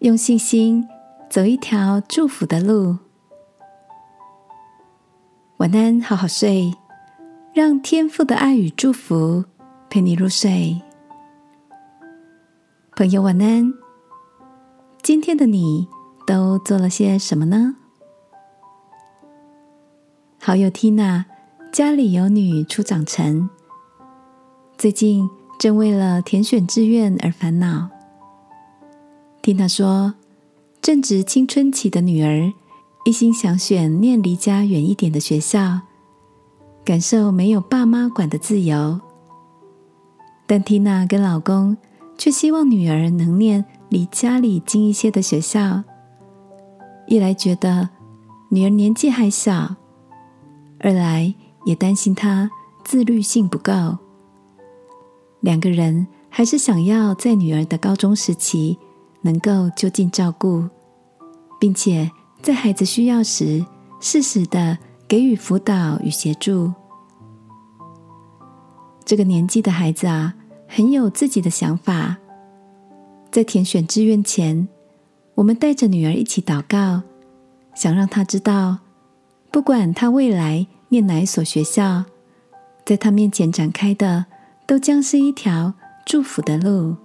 用信心走一条祝福的路。晚安，好好睡，让天父的爱与祝福陪你入睡。朋友，晚安。今天的你都做了些什么呢？好友 Tina 家里有女初长成，最近正为了填选志愿而烦恼。Tina 说，正值青春期的女儿一心想选念离家远一点的学校，感受没有爸妈管的自由。但 Tina 跟老公却希望女儿能念。离家里近一些的学校，一来觉得女儿年纪还小，二来也担心她自律性不够。两个人还是想要在女儿的高中时期能够就近照顾，并且在孩子需要时适时的给予辅导与协助。这个年纪的孩子啊，很有自己的想法。在填选志愿前，我们带着女儿一起祷告，想让她知道，不管她未来念哪一所学校，在她面前展开的都将是一条祝福的路。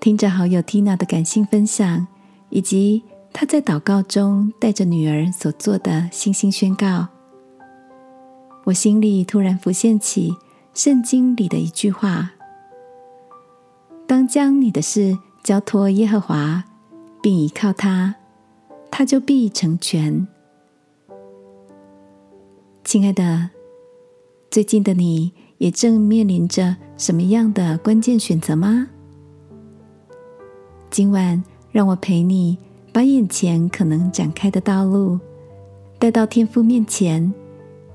听着好友 Tina 的感性分享，以及她在祷告中带着女儿所做的信心宣告，我心里突然浮现起圣经里的一句话。当将你的事交托耶和华，并依靠他，他就必成全。亲爱的，最近的你也正面临着什么样的关键选择吗？今晚让我陪你把眼前可能展开的道路带到天父面前，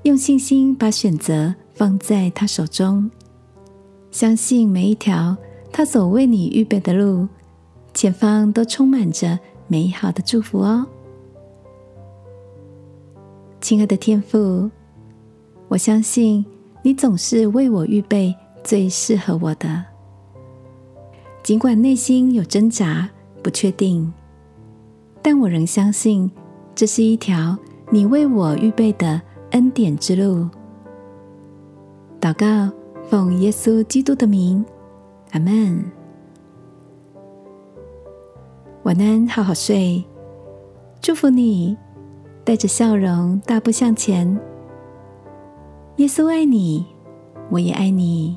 用信心把选择放在他手中，相信每一条。他所为你预备的路，前方都充满着美好的祝福哦，亲爱的天父，我相信你总是为我预备最适合我的。尽管内心有挣扎、不确定，但我仍相信这是一条你为我预备的恩典之路。祷告，奉耶稣基督的名。阿门。晚安，好好睡。祝福你，带着笑容大步向前。耶稣爱你，我也爱你。